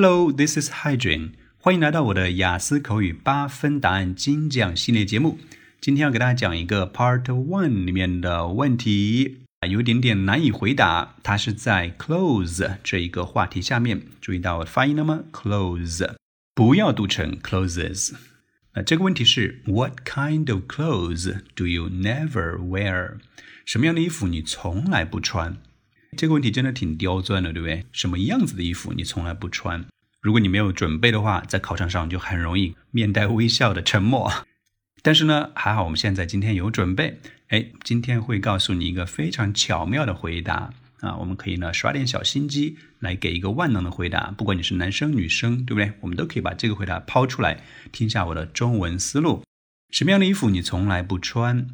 Hello, this is Hydrin。欢迎来到我的雅思口语八分答案精讲系列节目。今天要给大家讲一个 Part One 里面的问题，有点点难以回答。它是在 close 这一个话题下面，注意到我的发音了吗？close 不要读成 closes。那这个问题是 What kind of clothes do you never wear？什么样的衣服你从来不穿？这个问题真的挺刁钻的，对不对？什么样子的衣服你从来不穿？如果你没有准备的话，在考场上就很容易面带微笑的沉默。但是呢，还好我们现在今天有准备，哎，今天会告诉你一个非常巧妙的回答啊！我们可以呢耍点小心机，来给一个万能的回答。不管你是男生女生，对不对？我们都可以把这个回答抛出来，听一下我的中文思路。什么样的衣服你从来不穿？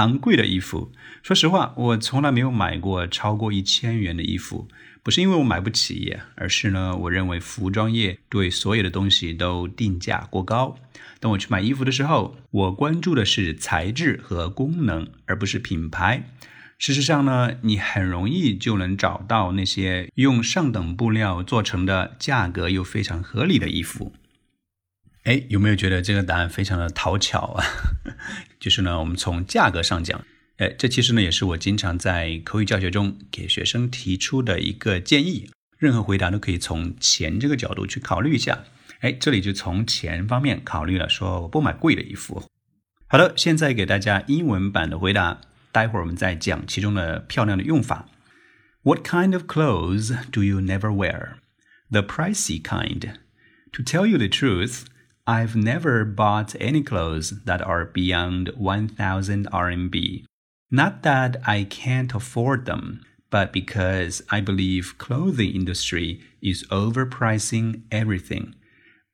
昂贵的衣服，说实话，我从来没有买过超过一千元的衣服。不是因为我买不起，而是呢，我认为服装业对所有的东西都定价过高。当我去买衣服的时候，我关注的是材质和功能，而不是品牌。事实上呢，你很容易就能找到那些用上等布料做成的、价格又非常合理的衣服。哎，有没有觉得这个答案非常的讨巧啊？就是呢，我们从价格上讲，哎，这其实呢也是我经常在口语教学中给学生提出的一个建议。任何回答都可以从钱这个角度去考虑一下。哎，这里就从钱方面考虑了，说我不买贵的衣服。好的，现在给大家英文版的回答，待会儿我们再讲其中的漂亮的用法。What kind of clothes do you never wear? The pricey kind. To tell you the truth. I've never bought any clothes that are beyond 1000 RMB. Not that I can't afford them, but because I believe clothing industry is overpricing everything.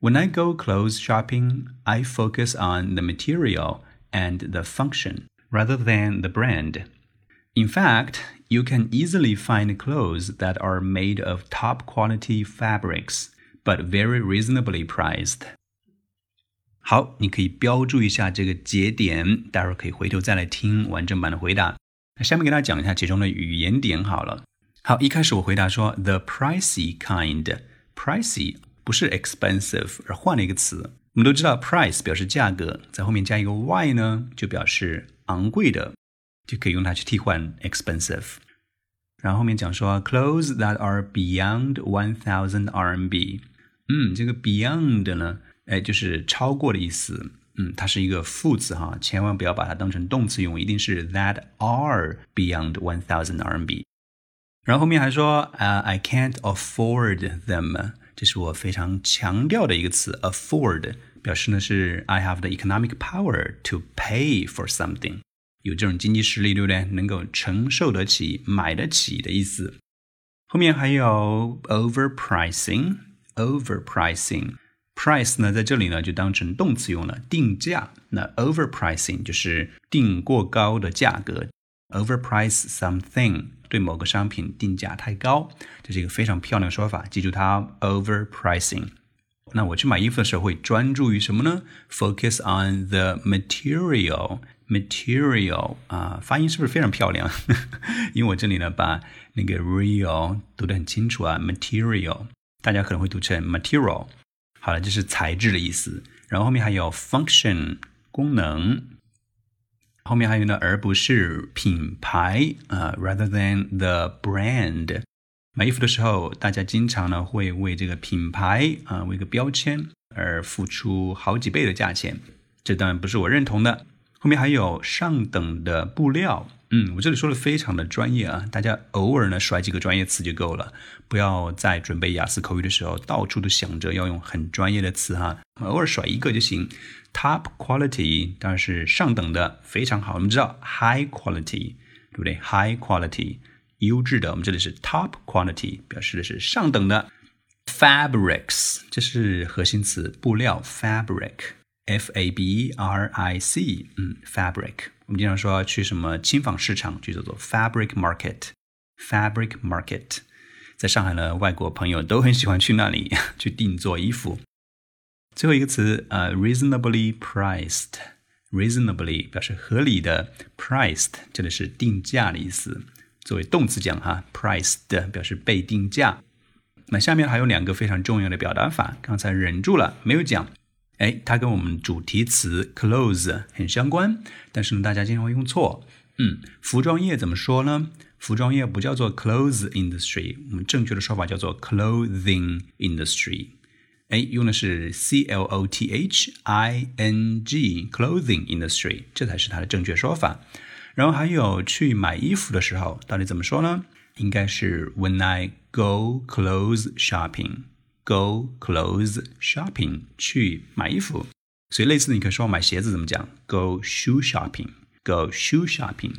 When I go clothes shopping, I focus on the material and the function rather than the brand. In fact, you can easily find clothes that are made of top quality fabrics, but very reasonably priced. 好，你可以标注一下这个节点，待会儿可以回头再来听完整版的回答。那下面给大家讲一下其中的语言点好了。好，一开始我回答说 the pricey kind，pricey 不是 expensive，而换了一个词。我们都知道 price 表示价格，在后面加一个 y 呢，就表示昂贵的，就可以用它去替换 expensive。然后后面讲说 clothes that are beyond one thousand RMB，嗯，这个 beyond 呢？哎，就是超过的意思。嗯，它是一个副词哈，千万不要把它当成动词用，一定是 that are beyond one thousand RMB。然后后面还说，呃，I can't afford them，这是我非常强调的一个词，afford 表示呢是 I have the economic power to pay for something，有这种经济实力，对不对？能够承受得起、买得起的意思。后面还有 overpricing，overpricing。Price 呢，在这里呢就当成动词用了，定价。那 overpricing 就是定过高的价格，overprice something 对某个商品定价太高，这是一个非常漂亮的说法，记住它 overpricing。那我去买衣服的时候会专注于什么呢？Focus on the material。material 啊，发音是不是非常漂亮？因为我这里呢把那个 real 读得很清楚啊，material，大家可能会读成 material。好了，这是材质的意思。然后后面还有 function 功能，后面还有呢，而不是品牌啊，rather than the brand。买衣服的时候，大家经常呢会为这个品牌啊，为个标签而付出好几倍的价钱，这当然不是我认同的。后面还有上等的布料。嗯，我这里说的非常的专业啊，大家偶尔呢甩几个专业词就够了，不要在准备雅思口语的时候到处都想着要用很专业的词哈，偶尔甩一个就行。Top quality 当然是上等的，非常好。我们知道 high quality 对不对？High quality 优质的，我们这里是 top quality 表示的是上等的。Fabrics 这是核心词，布料 fabric fabric，嗯，fabric。我们经常说去什么轻纺市场，就叫做 fabric market。fabric market，在上海呢，外国朋友都很喜欢去那里 去定做衣服。最后一个词，呃，reasonably priced。reasonably 表示合理的，priced 这里是定价的意思。作为动词讲哈，priced 表示被定价。那下面还有两个非常重要的表达法，刚才忍住了没有讲。哎，它跟我们主题词 clothes 很相关，但是呢，大家经常会用错。嗯，服装业怎么说呢？服装业不叫做 clothes industry，我们正确的说法叫做 clothing industry。哎，用的是 c l o t h i n g clothing industry，这才是它的正确说法。然后还有去买衣服的时候，到底怎么说呢？应该是 when I go clothes shopping。Go clothes shopping，去买衣服。所以类似，你可以说买鞋子怎么讲？Go shoe shopping。Go shoe shopping。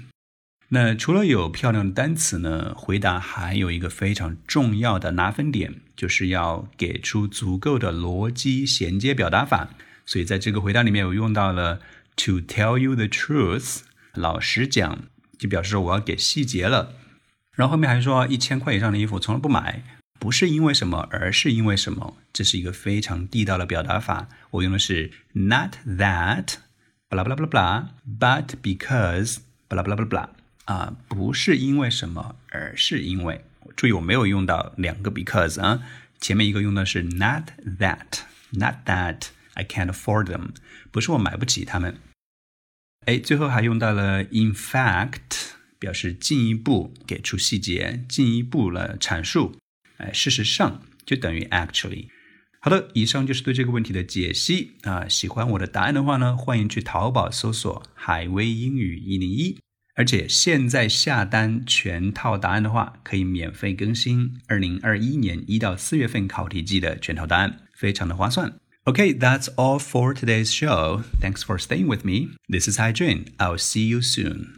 那除了有漂亮的单词呢，回答还有一个非常重要的拿分点，就是要给出足够的逻辑衔接表达法。所以在这个回答里面，我用到了 to tell you the truth，老实讲，就表示我要给细节了。然后后面还说一千块以上的衣服从来不买。不是因为什么，而是因为什么，这是一个非常地道的表达法。我用的是 not that，巴拉巴拉巴拉巴拉，but because，巴拉巴拉巴拉巴拉啊，不是因为什么，而是因为。注意，我没有用到两个 because 啊，前面一个用的是 not that，not that I can't afford them，不是我买不起他们。哎，最后还用到了 in fact，表示进一步给出细节，进一步了阐述。哎，事实上就等于 actually。好的，以上就是对这个问题的解析啊。喜欢我的答案的话呢，欢迎去淘宝搜索“海威英语一零一”，而且现在下单全套答案的话，可以免费更新二零二一年一到四月份考题季的全套答案，非常的划算。OK，that's all for today's show. Thanks for staying with me. This is Hai Jun. I'll see you soon.